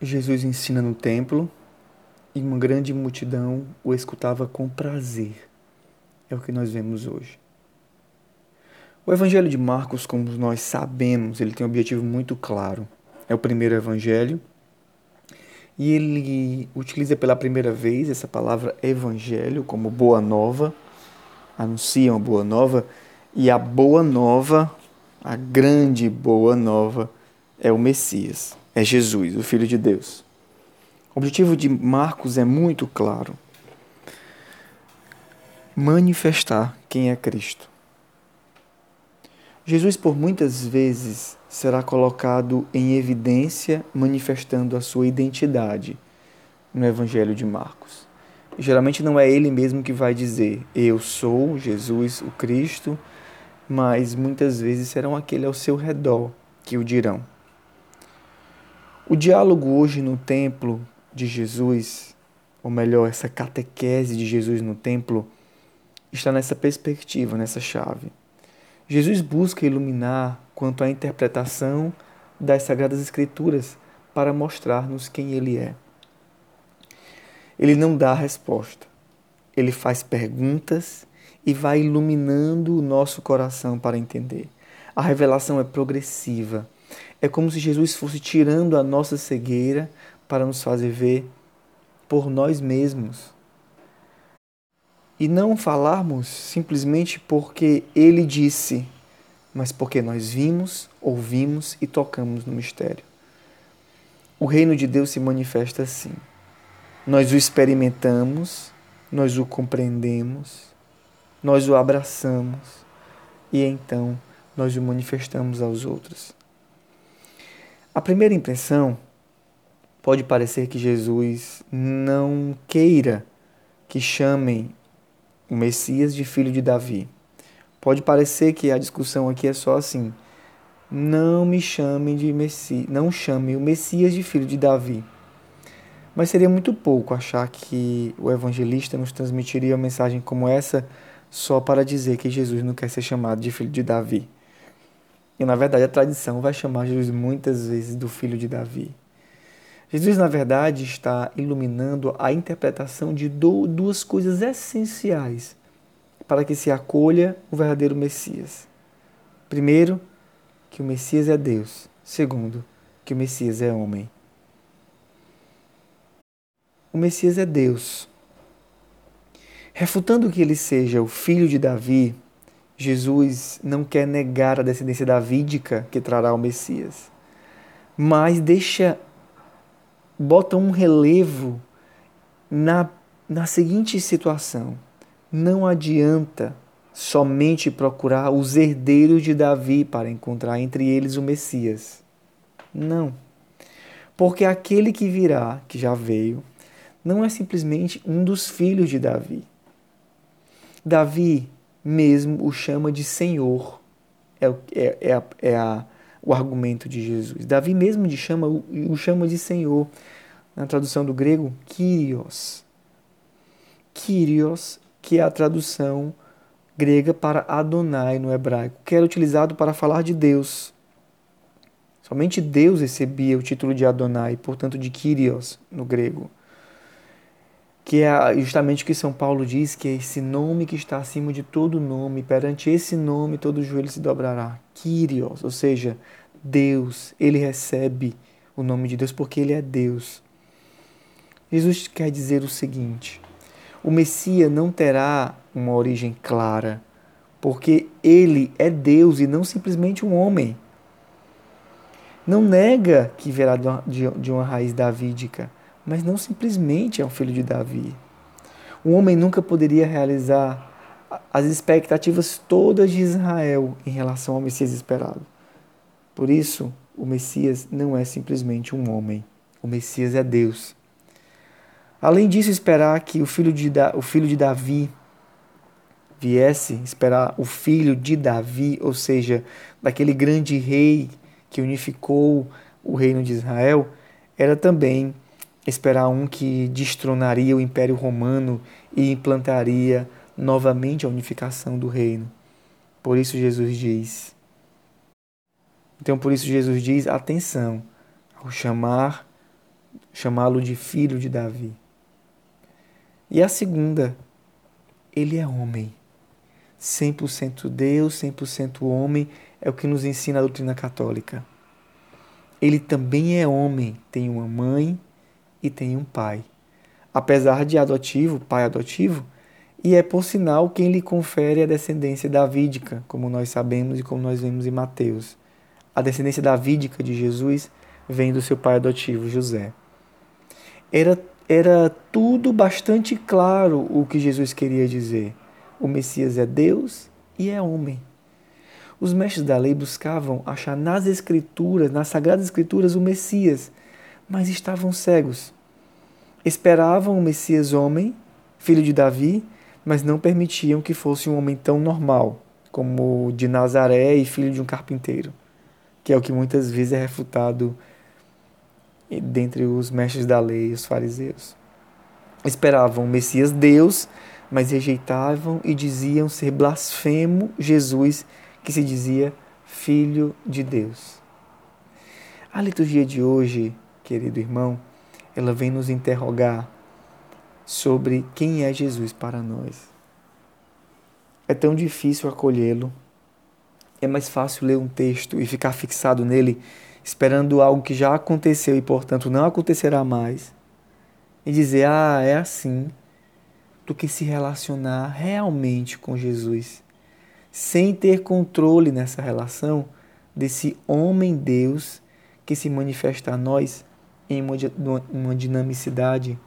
Jesus ensina no templo e uma grande multidão o escutava com prazer. É o que nós vemos hoje. O Evangelho de Marcos, como nós sabemos, ele tem um objetivo muito claro. É o primeiro evangelho e ele utiliza pela primeira vez essa palavra evangelho como boa nova, anuncia uma boa nova, e a boa nova, a grande boa nova, é o Messias é Jesus, o Filho de Deus. O objetivo de Marcos é muito claro: manifestar quem é Cristo. Jesus, por muitas vezes, será colocado em evidência, manifestando a sua identidade no Evangelho de Marcos. geralmente não é ele mesmo que vai dizer, Eu sou Jesus, o Cristo, mas muitas vezes serão aquele ao seu redor que o dirão. O diálogo hoje no templo de Jesus, ou melhor, essa catequese de Jesus no templo, está nessa perspectiva, nessa chave. Jesus busca iluminar quanto à interpretação das Sagradas Escrituras para mostrar-nos quem Ele é. Ele não dá a resposta, ele faz perguntas e vai iluminando o nosso coração para entender. A revelação é progressiva é como se Jesus fosse tirando a nossa cegueira para nos fazer ver por nós mesmos. E não falarmos simplesmente porque ele disse, mas porque nós vimos, ouvimos e tocamos no mistério. O reino de Deus se manifesta assim. Nós o experimentamos, nós o compreendemos, nós o abraçamos e então nós o manifestamos aos outros. A primeira impressão pode parecer que Jesus não queira que chamem o Messias de filho de Davi. Pode parecer que a discussão aqui é só assim: não me chamem de Messias, não chame o Messias de filho de Davi. Mas seria muito pouco achar que o evangelista nos transmitiria uma mensagem como essa só para dizer que Jesus não quer ser chamado de filho de Davi. E na verdade a tradição vai chamar Jesus muitas vezes do filho de Davi. Jesus, na verdade, está iluminando a interpretação de duas coisas essenciais para que se acolha o verdadeiro Messias. Primeiro, que o Messias é Deus. Segundo, que o Messias é homem. O Messias é Deus. Refutando que ele seja o filho de Davi, Jesus não quer negar a descendência davídica que trará o Messias, mas deixa bota um relevo na, na seguinte situação: não adianta somente procurar os herdeiros de Davi para encontrar entre eles o Messias. Não. Porque aquele que virá, que já veio, não é simplesmente um dos filhos de Davi. Davi mesmo o chama de Senhor. É, é, é, a, é a, o argumento de Jesus. Davi mesmo de chama, o chama de Senhor. Na tradução do grego, Kyrios. Kyrios, que é a tradução grega para Adonai no hebraico, que era utilizado para falar de Deus. Somente Deus recebia o título de Adonai, portanto de Kyrios no grego que é justamente o que São Paulo diz, que é esse nome que está acima de todo nome, perante esse nome todo joelho se dobrará. Kyrios, ou seja, Deus, ele recebe o nome de Deus porque ele é Deus. Jesus quer dizer o seguinte: o Messias não terá uma origem clara, porque ele é Deus e não simplesmente um homem. Não nega que verá de uma raiz davídica mas não simplesmente é um filho de Davi. Um homem nunca poderia realizar as expectativas todas de Israel em relação ao Messias esperado. Por isso, o Messias não é simplesmente um homem. O Messias é Deus. Além disso, esperar que o filho de, da, o filho de Davi viesse, esperar o filho de Davi, ou seja, daquele grande rei que unificou o reino de Israel, era também esperar um que destronaria o Império Romano e implantaria novamente a unificação do reino. Por isso Jesus diz. Então por isso Jesus diz: atenção ao chamar chamá-lo de filho de Davi. E a segunda, ele é homem. 100% Deus, 100% homem, é o que nos ensina a doutrina católica. Ele também é homem, tem uma mãe e tem um pai. Apesar de adotivo, pai adotivo, e é por sinal quem lhe confere a descendência davídica, como nós sabemos e como nós vemos em Mateus. A descendência davídica de Jesus vem do seu pai adotivo, José. Era, era tudo bastante claro o que Jesus queria dizer. O Messias é Deus e é homem. Os mestres da lei buscavam achar nas Escrituras, nas Sagradas Escrituras, o Messias, mas estavam cegos. Esperavam o Messias homem, filho de Davi, mas não permitiam que fosse um homem tão normal, como de Nazaré e filho de um carpinteiro, que é o que muitas vezes é refutado dentre os mestres da lei e os fariseus. Esperavam o Messias Deus, mas rejeitavam e diziam ser blasfemo Jesus, que se dizia Filho de Deus. A liturgia de hoje, querido irmão, ela vem nos interrogar sobre quem é Jesus para nós. É tão difícil acolhê-lo. É mais fácil ler um texto e ficar fixado nele esperando algo que já aconteceu e, portanto, não acontecerá mais, e dizer, ah, é assim, do que se relacionar realmente com Jesus, sem ter controle nessa relação desse homem-deus que se manifesta a nós em uma, uma dinamicidade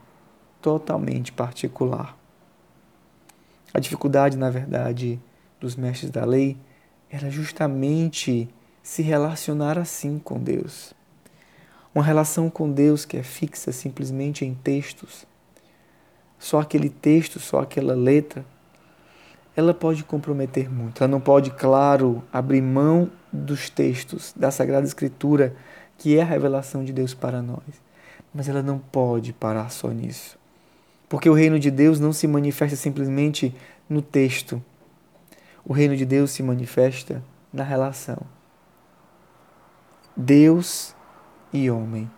totalmente particular. A dificuldade, na verdade, dos mestres da lei era justamente se relacionar assim com Deus. Uma relação com Deus que é fixa simplesmente em textos. Só aquele texto, só aquela letra, ela pode comprometer muito. Ela não pode, claro, abrir mão dos textos da Sagrada Escritura, que é a revelação de Deus para nós. Mas ela não pode parar só nisso. Porque o reino de Deus não se manifesta simplesmente no texto. O reino de Deus se manifesta na relação. Deus e homem.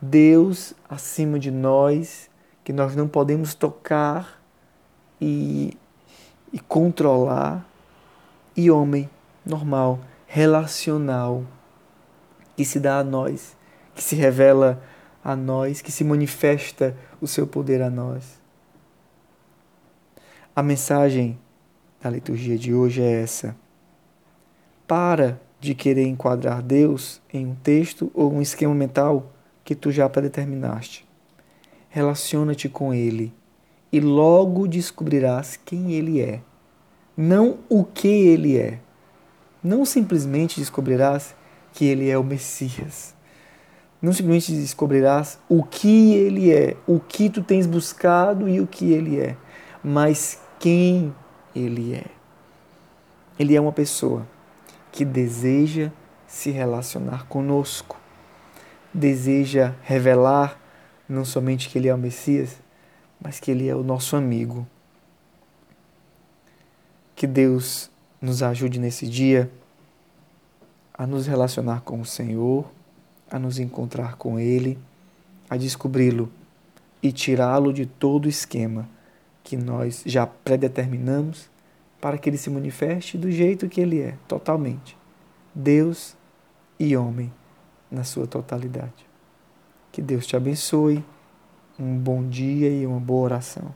Deus acima de nós, que nós não podemos tocar e, e controlar, e homem normal, relacional, que se dá a nós, que se revela a nós, que se manifesta o seu poder a nós. A mensagem da liturgia de hoje é essa. Para de querer enquadrar Deus em um texto ou um esquema mental que tu já predeterminaste. Relaciona-te com Ele e logo descobrirás quem Ele é, não o que Ele é. Não simplesmente descobrirás que Ele é o Messias. Não simplesmente descobrirás o que Ele é, o que tu tens buscado e o que Ele é, mas quem Ele é. Ele é uma pessoa que deseja se relacionar conosco, deseja revelar não somente que Ele é o Messias, mas que Ele é o nosso amigo. Que Deus nos ajude nesse dia a nos relacionar com o Senhor, a nos encontrar com Ele, a descobri-lo e tirá-lo de todo esquema que nós já predeterminamos para que ele se manifeste do jeito que ele é, totalmente. Deus e homem na sua totalidade. Que Deus te abençoe. Um bom dia e uma boa oração.